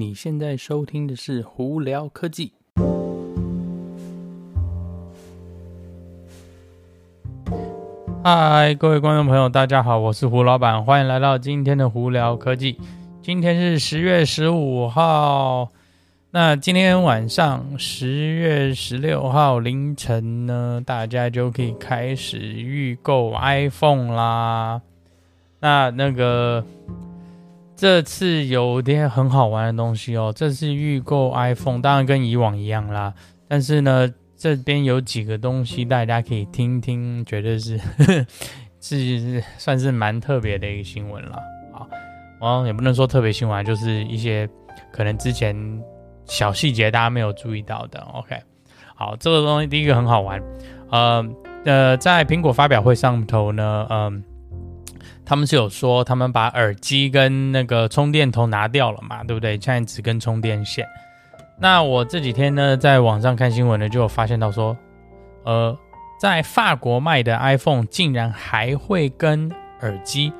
你现在收听的是胡聊科技。嗨，各位观众朋友，大家好，我是胡老板，欢迎来到今天的胡聊科技。今天是十月十五号，那今天晚上十月十六号凌晨呢，大家就可以开始预购 iPhone 啦。那那个这次有点很好玩的东西哦，这次预购 iPhone，当然跟以往一样啦，但是呢。这边有几个东西，大家可以听听，绝对是呵 是算是蛮特别的一个新闻了啊。哦，也不能说特别新闻，就是一些可能之前小细节大家没有注意到的。OK，好，这个东西第一个很好玩，呃呃，在苹果发表会上头呢，嗯、他们是有说他们把耳机跟那个充电头拿掉了嘛，对不对？现在只跟充电线。那我这几天呢，在网上看新闻呢，就有发现到说，呃，在法国卖的 iPhone 竟然还会跟耳机，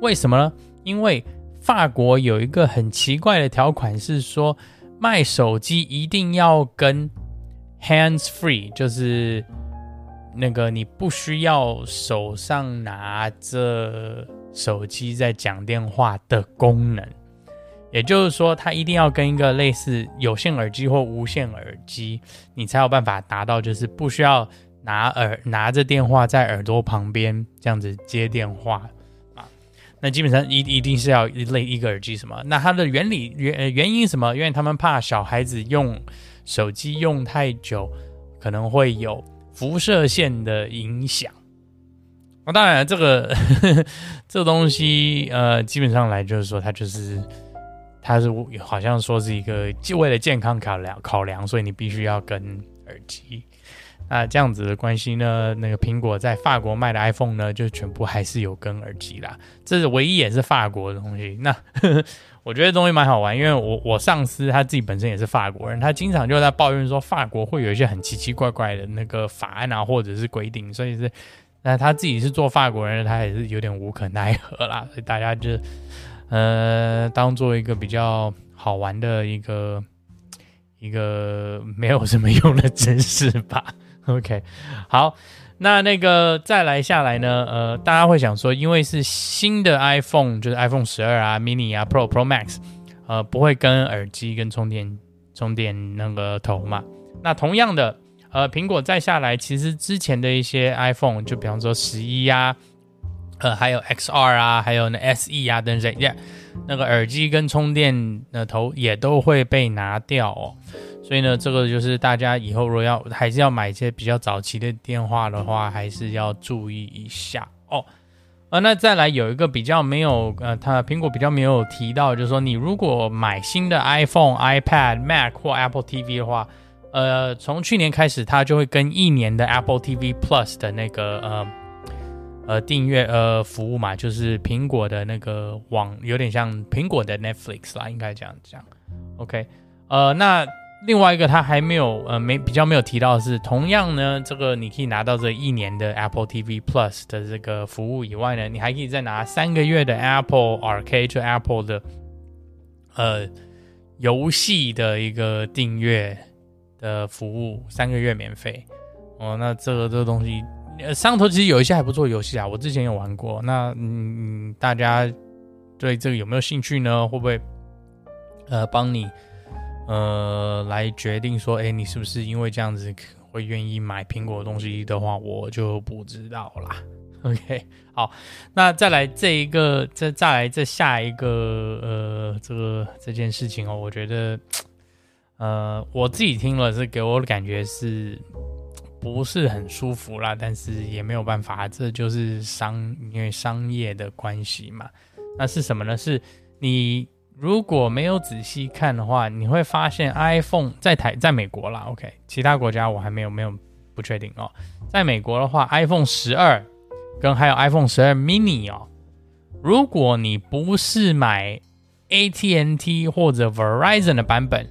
为什么呢？因为法国有一个很奇怪的条款，是说卖手机一定要跟 hands free，就是那个你不需要手上拿着手机在讲电话的功能。也就是说，它一定要跟一个类似有线耳机或无线耳机，你才有办法达到，就是不需要拿耳拿着电话在耳朵旁边这样子接电话啊。那基本上一一定是要一类一个耳机什么？那它的原理原原因什么？因为他们怕小孩子用手机用太久，可能会有辐射线的影响。那当然，这个呵呵 这东西呃，基本上来就是说，它就是。它是好像说是一个就为了健康考量考量，所以你必须要跟耳机。那这样子的关系呢，那个苹果在法国卖的 iPhone 呢，就全部还是有跟耳机啦。这是唯一也是法国的东西。那呵 呵我觉得东西蛮好玩，因为我我上司他自己本身也是法国人，他经常就在抱怨说法国会有一些很奇奇怪怪的那个法案啊，或者是规定，所以是那他自己是做法国人，他也是有点无可奈何啦。所以大家就。呃，当做一个比较好玩的一个一个没有什么用的知识吧。OK，好，那那个再来下来呢，呃，大家会想说，因为是新的 iPhone，就是 iPhone 十二啊、mini 啊、Pro、Pro Max，呃，不会跟耳机跟充电充电那个头嘛。那同样的，呃，苹果再下来，其实之前的一些 iPhone，就比方说十一呀。呃，还有 XR 啊，还有那 SE 啊等等那那个耳机跟充电的头也都会被拿掉哦。所以呢，这个就是大家以后如果要还是要买一些比较早期的电话的话，还是要注意一下哦。呃，那再来有一个比较没有呃，它苹果比较没有提到，就是说你如果买新的 iPhone、iPad、Mac 或 Apple TV 的话，呃，从去年开始它就会跟一年的 Apple TV Plus 的那个呃。呃，订阅呃服务嘛，就是苹果的那个网，有点像苹果的 Netflix 啦，应该这样讲。OK，呃，那另外一个他还没有呃没比较没有提到的是，同样呢，这个你可以拿到这一年的 Apple TV Plus 的这个服务以外呢，你还可以再拿三个月的 Apple Arcade 就 Apple 的呃游戏的一个订阅的服务，三个月免费。哦，那这个这个东西。呃，上头其实有一些还不错游戏啊，我之前有玩过。那嗯，大家对这个有没有兴趣呢？会不会呃帮你呃来决定说，哎，你是不是因为这样子会愿意买苹果的东西的话，我就不知道啦。OK，好，那再来这一个，再再来这下一个呃这个这件事情哦，我觉得呃我自己听了是给我的感觉是。不是很舒服啦，但是也没有办法，这就是商，因为商业的关系嘛。那是什么呢？是你如果没有仔细看的话，你会发现 iPhone 在台，在美国啦，OK，其他国家我还没有没有不确定哦。在美国的话，iPhone 十二跟还有 iPhone 十二 mini 哦，如果你不是买 AT&T 或者 Verizon 的版本，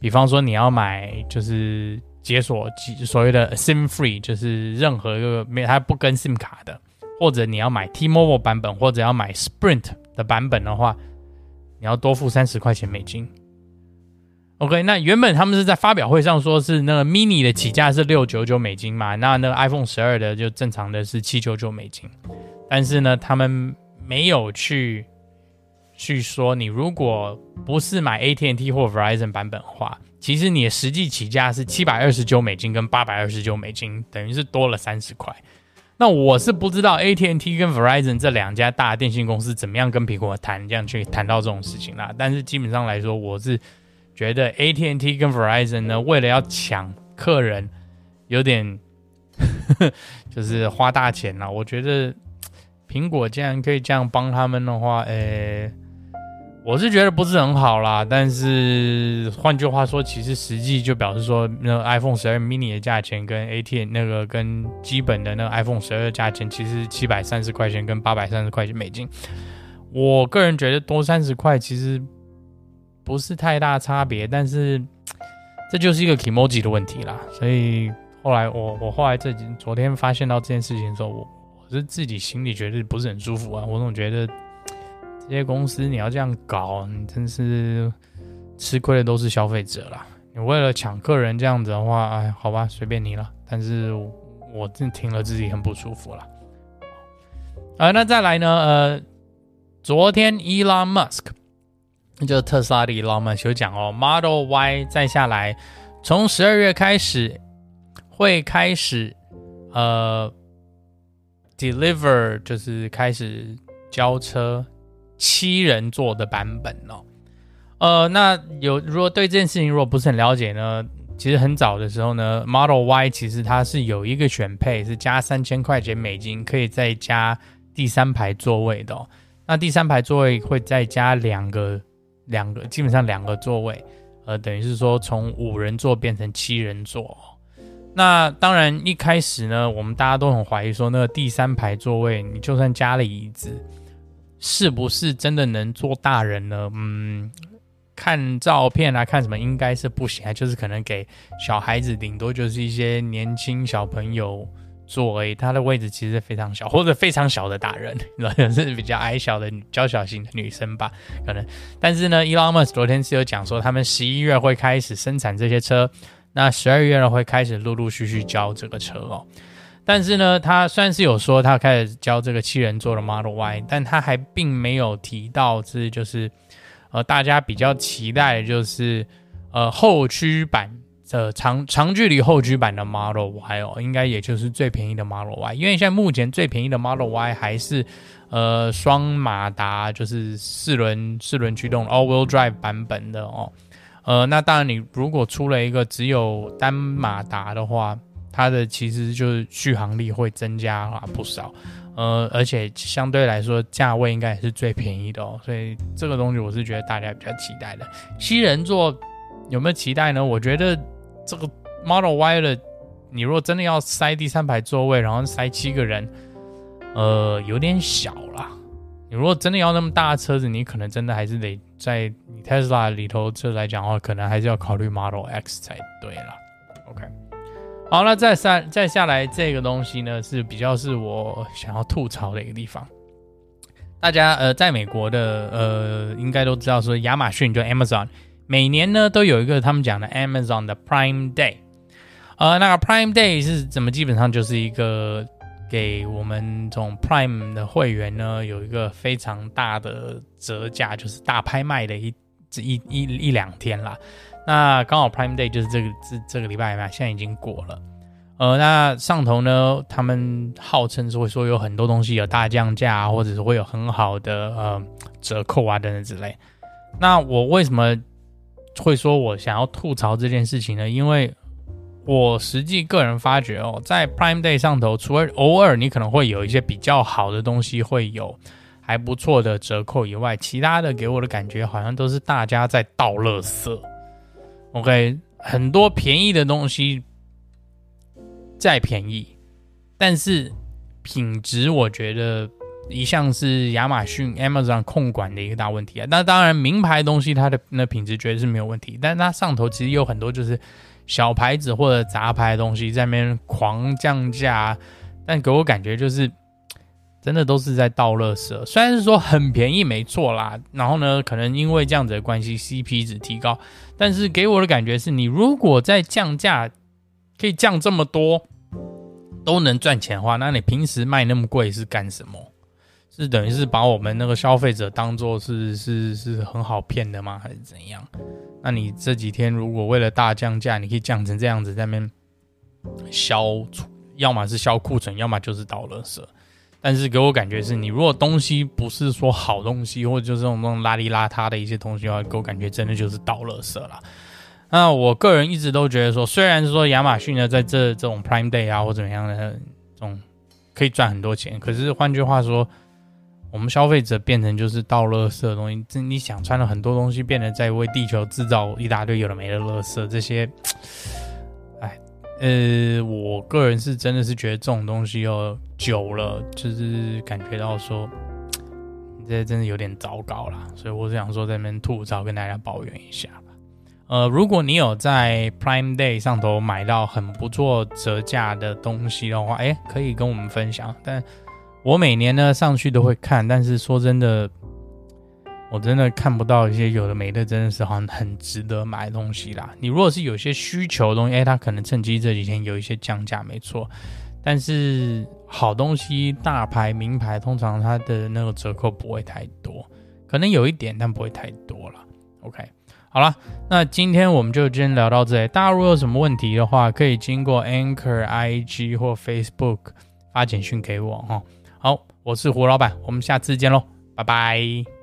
比方说你要买就是。解锁所谓的 SIM free，就是任何一个没它不跟 SIM 卡的，或者你要买 T-Mobile 版本，或者要买 Sprint 的版本的话，你要多付三十块钱美金 OK，那原本他们是在发表会上说是那个 mini 的起价是六九九美金嘛，那那个 iPhone 十二的就正常的是七九九美金，但是呢，他们没有去去说你如果不是买 AT&T 或 Verizon 版本的话，其实你的实际起价是七百二十九美金跟八百二十九美金，等于是多了三十块。那我是不知道 AT&T 跟 Verizon 这两家大电信公司怎么样跟苹果谈，这样去谈到这种事情啦。但是基本上来说，我是。觉得 AT&T 跟 Verizon 呢，为了要抢客人，有点 就是花大钱了。我觉得苹果既然可以这样帮他们的话，诶，我是觉得不是很好啦。但是换句话说，其实实际就表示说，那个 iPhone 十二 mini 的价钱跟 AT 那个跟基本的那个 iPhone 十二的价钱，其实七百三十块钱跟八百三十块钱美金。我个人觉得多三十块，其实。不是太大差别，但是这就是一个 kimoji 的问题啦。所以后来我我后来这几昨天发现到这件事情的时候，我我是自己心里觉得不是很舒服啊。我总觉得这些公司你要这样搞，你真是吃亏的都是消费者啦。你为了抢客人这样子的话，哎，好吧，随便你了。但是我真听了自己很不舒服了。啊，那再来呢？呃，昨天 Elon Musk。就特斯拉的老马修讲哦，Model Y 再下来，从十二月开始会开始呃 deliver，就是开始交车七人座的版本哦。呃，那有如果对这件事情如果不是很了解呢，其实很早的时候呢，Model Y 其实它是有一个选配是加三千块钱美金，可以再加第三排座位的。那第三排座位会再加两个。两个基本上两个座位，呃，等于是说从五人座变成七人座。那当然一开始呢，我们大家都很怀疑说，那个第三排座位，你就算加了椅子，是不是真的能做大人呢？嗯，看照片啊，看什么应该是不行啊，就是可能给小孩子，顶多就是一些年轻小朋友。坐而已，它的位置其实非常小，或者非常小的大人，是比较矮小的娇小型的女生吧，可能。但是呢，Elon Musk 昨天是有讲说，他们十一月会开始生产这些车，那十二月呢会开始陆陆续续交这个车哦。但是呢，他算是有说他开始教这个七人座的 Model Y，但他还并没有提到是就是呃大家比较期待的就是呃后驱版。呃，长长距离后驱版的 Model Y 哦，应该也就是最便宜的 Model Y，因为现在目前最便宜的 Model Y 还是呃双马达，就是四轮四轮驱动 All-Wheel Drive 版本的哦。呃，那当然你如果出了一个只有单马达的话，它的其实就是续航力会增加啊不少。呃，而且相对来说价位应该也是最便宜的哦，所以这个东西我是觉得大家比较期待的。七人座有没有期待呢？我觉得。这个 Model Y 的，你如果真的要塞第三排座位，然后塞七个人，呃，有点小啦。你如果真的要那么大的车子，你可能真的还是得在 Tesla 里头车来讲的话，可能还是要考虑 Model X 才对啦。OK，好，那再下再下来这个东西呢，是比较是我想要吐槽的一个地方。大家呃，在美国的呃，应该都知道说亚马逊就 Amazon。每年呢都有一个他们讲的 Amazon 的 Prime Day，呃，那个 Prime Day 是怎么？基本上就是一个给我们这种 Prime 的会员呢有一个非常大的折价，就是大拍卖的一这一一一两天啦。那刚好 Prime Day 就是这个这这个礼拜嘛，现在已经过了。呃，那上头呢，他们号称是会说有很多东西有大降价，或者是会有很好的呃折扣啊等等之类。那我为什么？会说我想要吐槽这件事情呢，因为我实际个人发觉哦，在 Prime Day 上头，除了偶尔你可能会有一些比较好的东西会有还不错的折扣以外，其他的给我的感觉好像都是大家在倒垃圾。OK，很多便宜的东西再便宜，但是品质我觉得。一向是亚马逊 Amazon 控管的一个大问题啊。那当然，名牌东西它的那品质绝对是没有问题，但它上头其实有很多就是小牌子或者杂牌的东西在那边狂降价，但给我感觉就是真的都是在倒垃圾。虽然是说很便宜，没错啦，然后呢，可能因为这样子的关系，CP 值提高，但是给我的感觉是你如果在降价，可以降这么多，都能赚钱的话，那你平时卖那么贵是干什么？是等于是把我们那个消费者当做是是是很好骗的吗？还是怎样？那你这几天如果为了大降价，你可以降成这样子，在那边消，要么是消库存，要么就是倒垃圾。但是给我感觉是你如果东西不是说好东西，或者就是这种那种邋里邋遢的一些东西的话，给我感觉真的就是倒垃圾了。那我个人一直都觉得说，虽然说亚马逊呢在这这种 Prime Day 啊或怎么样的这种可以赚很多钱，可是换句话说。我们消费者变成就是倒垃圾的东西，这你想穿了很多东西，变得在为地球制造一大堆有的没的垃圾，这些，呃，我个人是真的是觉得这种东西哦，久了就是感觉到说，这真的有点糟糕啦，所以我是想说在那边吐槽，跟大家抱怨一下吧。呃，如果你有在 Prime Day 上头买到很不错折价的东西的话，哎，可以跟我们分享，但。我每年呢上去都会看，但是说真的，我真的看不到一些有的没的，真的是好像很值得买的东西啦。你如果是有些需求的东西，哎，它可能趁机这几天有一些降价，没错。但是好东西、大牌、名牌，通常它的那个折扣不会太多，可能有一点，但不会太多了。OK，好了，那今天我们就先聊到这里。大家如果有什么问题的话，可以经过 Anchor、IG 或 Facebook 发简讯给我哈。好，我是胡老板，我们下次见喽，拜拜。